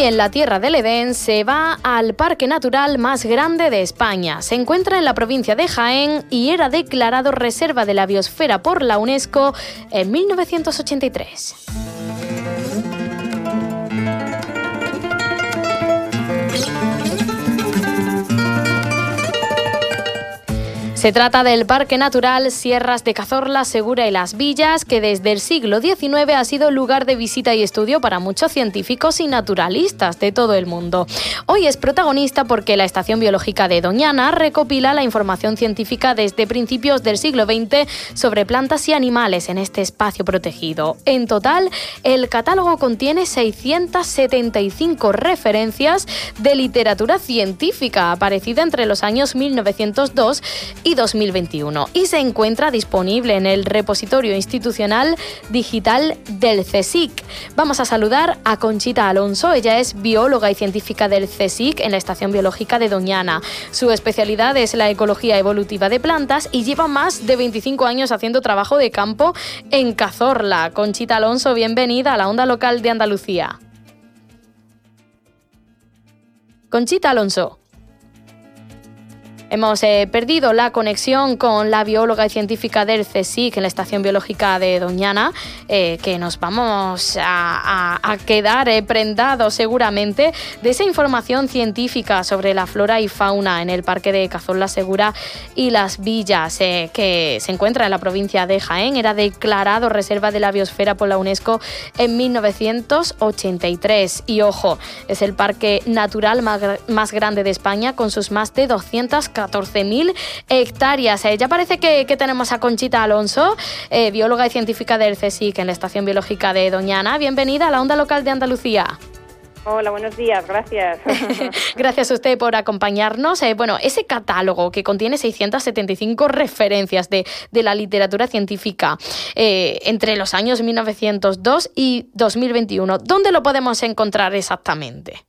En la Tierra del Edén se va al parque natural más grande de España. Se encuentra en la provincia de Jaén y era declarado Reserva de la Biosfera por la UNESCO en 1983. Se trata del Parque Natural Sierras de Cazorla, Segura y Las Villas, que desde el siglo XIX ha sido lugar de visita y estudio para muchos científicos y naturalistas de todo el mundo. Hoy es protagonista porque la Estación Biológica de Doñana recopila la información científica desde principios del siglo XX sobre plantas y animales en este espacio protegido. En total, el catálogo contiene 675 referencias de literatura científica aparecida entre los años 1902 y 2021 y se encuentra disponible en el repositorio institucional digital del CSIC. Vamos a saludar a Conchita Alonso, ella es bióloga y científica del CSIC en la Estación Biológica de Doñana. Su especialidad es la ecología evolutiva de plantas y lleva más de 25 años haciendo trabajo de campo en Cazorla. Conchita Alonso, bienvenida a la onda local de Andalucía. Conchita Alonso. Hemos eh, perdido la conexión con la bióloga y científica del CSIC en la Estación Biológica de Doñana, eh, que nos vamos a, quedar eh, prendados seguramente de esa información científica sobre la flora y fauna en el Parque de Cazorla Segura y las Villas, que se encuentra en la provincia de Jaén. Era declarado Reserva de la Biosfera por la UNESCO en 1983. Y ojo, es el parque natural más, más grande de España con sus más de 200 14.000 hectáreas. Eh, ya parece que, tenemos a Conchita Alonso, eh, bióloga y científica del CSIC en la Estación Biológica de Doñana. Bienvenida a la onda local de Andalucía. Hola, buenos días, gracias. gracias a usted por acompañarnos. Eh, bueno, ese catálogo que contiene 675 referencias de, de la literatura científica entre los años 1902 y 2021, ¿dónde lo podemos encontrar exactamente?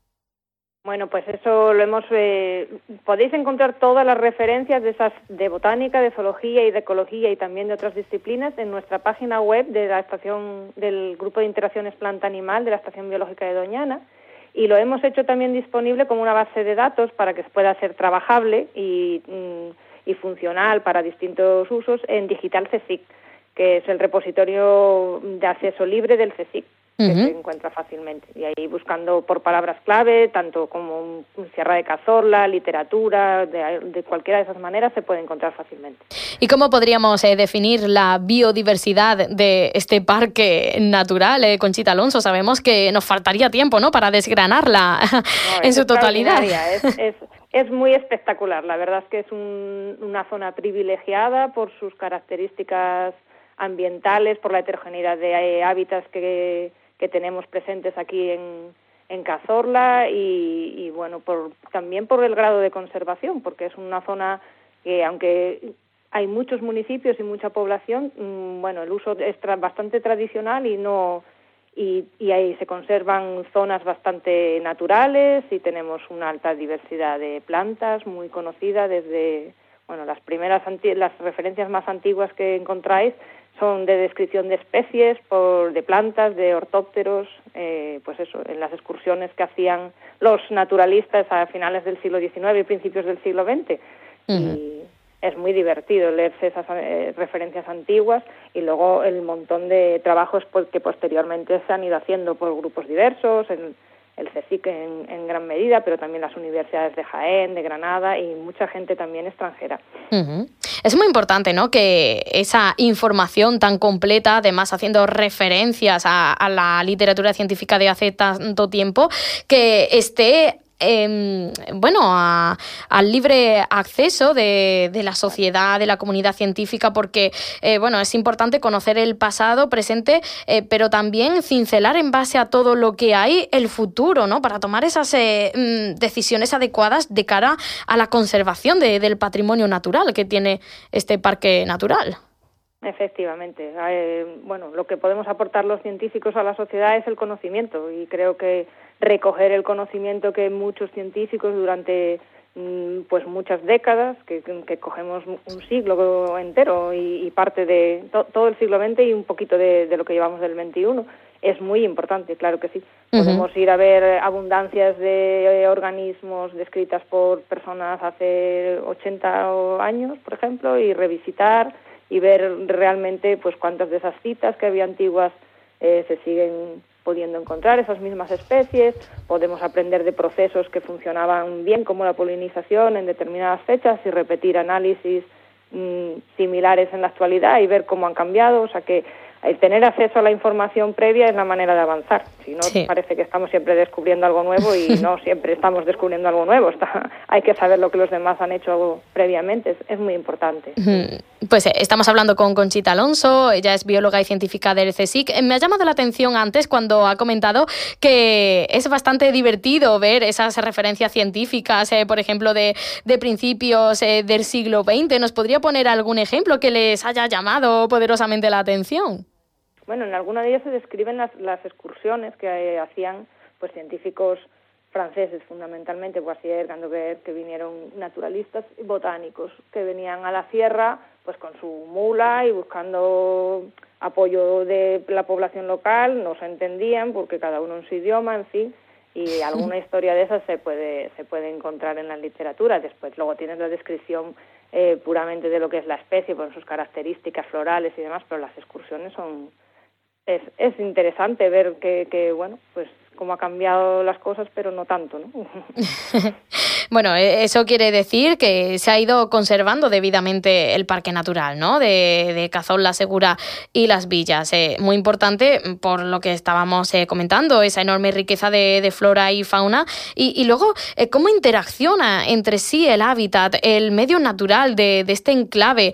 Bueno, pues eso lo hemos. Eh, podéis encontrar todas las referencias de esas de botánica, de zoología y de ecología y también de otras disciplinas en nuestra página web de la estación del grupo de interacciones planta animal de la estación biológica de Doñana y lo hemos hecho también disponible como una base de datos para que pueda ser trabajable y, mm, y funcional para distintos usos en Digital CSIC, que es el repositorio de acceso libre del CSIC que se encuentra fácilmente. Y ahí buscando por palabras clave, tanto como un Sierra de Cazorla, literatura, de, cualquiera de esas maneras se puede encontrar fácilmente. ¿Y cómo podríamos eh, definir la biodiversidad de este parque natural, eh, Conchita Alonso? Sabemos que nos faltaría tiempo ¿no? para desgranarla en su totalidad. Es, es, muy espectacular. La verdad es que es una zona privilegiada por sus características ambientales, por la heterogeneidad de eh, hábitats que que tenemos presentes aquí en, en Cazorla y, bueno, por, también por el grado de conservación, porque es una zona que aunque hay muchos municipios y mucha población, mm, bueno, el uso es bastante tradicional y no y, y, ahí se conservan zonas bastante naturales y tenemos una alta diversidad de plantas muy conocida desde bueno las primeras las referencias más antiguas que encontráis son de descripción de especies, por, de plantas, de ortópteros, eh, pues eso, en las excursiones que hacían los naturalistas a finales del siglo XIX y principios del siglo XX. Y es muy divertido leerse esas eh, referencias antiguas y luego el montón de trabajos pues, que posteriormente se han ido haciendo por grupos diversos, en, el CSIC en, gran medida, pero también las universidades de Jaén, de Granada y mucha gente también extranjera. Es muy importante ¿no? que esa información tan completa, además haciendo referencias a, la literatura científica de hace tanto tiempo, que esté em, bueno, al libre acceso de, la sociedad, de la comunidad científica, porque, eh, bueno, es importante conocer el pasado, presente, eh, pero también cincelar en base a todo lo que hay el futuro, ¿no? Para tomar esas mm, decisiones adecuadas de cara a la conservación del patrimonio natural que tiene este parque natural. Efectivamente. Eh, bueno, lo que podemos aportar los científicos a la sociedad es el conocimiento y creo que recoger el conocimiento que muchos científicos durante mm, pues muchas décadas, que, cogemos un siglo entero y, parte de todo el siglo XX y un poquito de, lo que llevamos del XXI, es muy importante, claro que sí. Podemos ir a ver abundancias de organismos descritas por personas hace 80 años, por ejemplo, y revisitar y ver realmente pues cuántas de esas citas que había antiguas eh, se siguen pudiendo encontrar esas mismas especies, podemos aprender de procesos que funcionaban bien como la polinización en determinadas fechas y repetir análisis mm, similares en la actualidad y ver cómo han cambiado, o sea que el tener acceso a la información previa es la manera de avanzar. Si no, parece que estamos siempre descubriendo algo nuevo y no siempre estamos descubriendo algo nuevo. Está, hay que saber lo que los demás han hecho previamente, es, muy importante. Pues eh, estamos hablando con Conchita Alonso, ella es bióloga y científica del CSIC. Eh, me ha llamado la atención antes cuando ha comentado que es bastante divertido ver esas referencias científicas, eh, por ejemplo, de, de principios del siglo XX. ¿Nos podría poner algún ejemplo que les haya llamado poderosamente la atención? Bueno, en alguna de ellas se describen las, las excursiones que eh, hacían pues científicos franceses fundamentalmente, Boissier, Gandover, que vinieron naturalistas y botánicos, que venían a la sierra pues con su mula y buscando apoyo de la población local, no se entendían porque cada uno en su idioma, en fin, y alguna historia de esas se puede, se puede encontrar en la literatura. Después luego tienes la descripción eh, puramente de lo que es la especie, con sus características florales y demás, pero las excursiones son, es, es interesante ver que, que, bueno, pues cómo ha cambiado las cosas, pero no tanto, ¿no? bueno, e, eso quiere decir que se ha ido conservando debidamente el parque natural, ¿no? De, de Cazón, La Segura y Las Villas. Eh, muy importante por lo que estábamos eh, comentando, esa enorme riqueza de, de flora y fauna. Y, y luego, eh, cómo interacciona entre sí el hábitat, el medio natural de, de este enclave.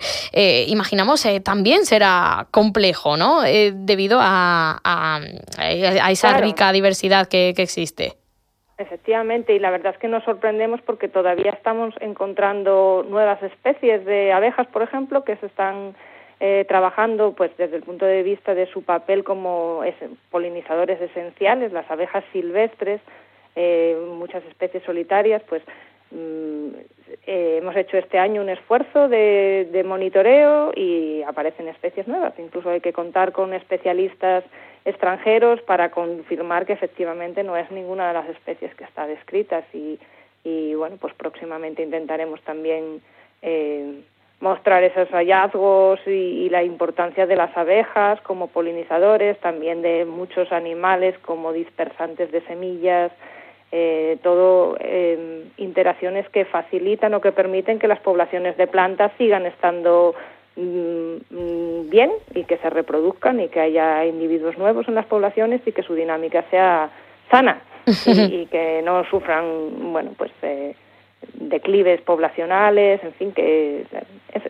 imaginamos también será complejo, ¿no? debido a, a, a esa rica diversidad que, existe. Efectivamente, y la verdad es que nos sorprendemos porque todavía estamos encontrando nuevas especies de abejas, por ejemplo, que se están eh, trabajando pues desde el punto de vista de su papel como polinizadores esenciales, las abejas silvestres, eh, muchas especies solitarias, pues mm, eh, hemos hecho este año un esfuerzo de, de, monitoreo y aparecen especies nuevas. Incluso hay que contar con especialistas extranjeros para confirmar que efectivamente no es ninguna de las especies que está descritas y, y bueno, pues próximamente intentaremos también eh, mostrar esos hallazgos y, la importancia de las abejas como polinizadores, también de muchos animales como dispersantes de semillas, eh, todo eh, interacciones que facilitan o que permiten que las poblaciones de plantas sigan estando Mm, mm, bien y que se reproduzcan y que haya individuos nuevos en las poblaciones y que su dinámica sea sana y, que no sufran bueno pues eh, declives poblacionales en fin que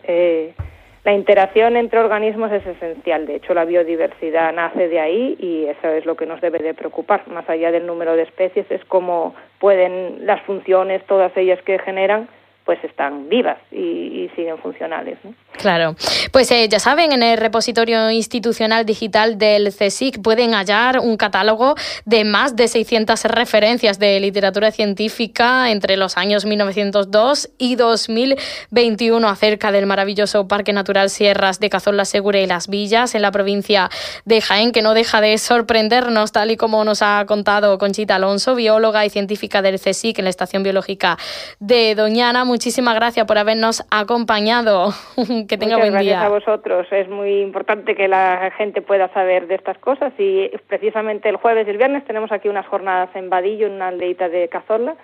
eh, la interacción entre organismos es esencial de hecho la biodiversidad nace de ahí y eso es lo que nos debe de preocupar más allá del número de especies es cómo pueden las funciones todas ellas que generan pues están vivas y, siguen funcionales. Claro. Pues eh, ya saben, en el repositorio institucional digital del CSIC pueden hallar un catálogo de más de 600 referencias de literatura científica entre los años 1902 y 2021 acerca del maravilloso Parque Natural Sierras de Cazón la Segura y Las Villas en la provincia de Jaén, que no deja de sorprendernos, tal y como nos ha contado Conchita Alonso, bióloga y científica del CSIC en la Estación Biológica de Doñana muchísimas gracias por habernos acompañado. que tenga buen día. Gracias a vosotros. Es muy importante que la gente pueda saber de estas cosas y precisamente el jueves y el viernes tenemos aquí unas jornadas en Vadillo, en una aldeita de Cazorla,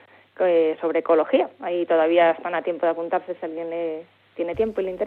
sobre ecología. Ahí todavía están a tiempo de apuntarse si alguien tiene tiempo y le interesa.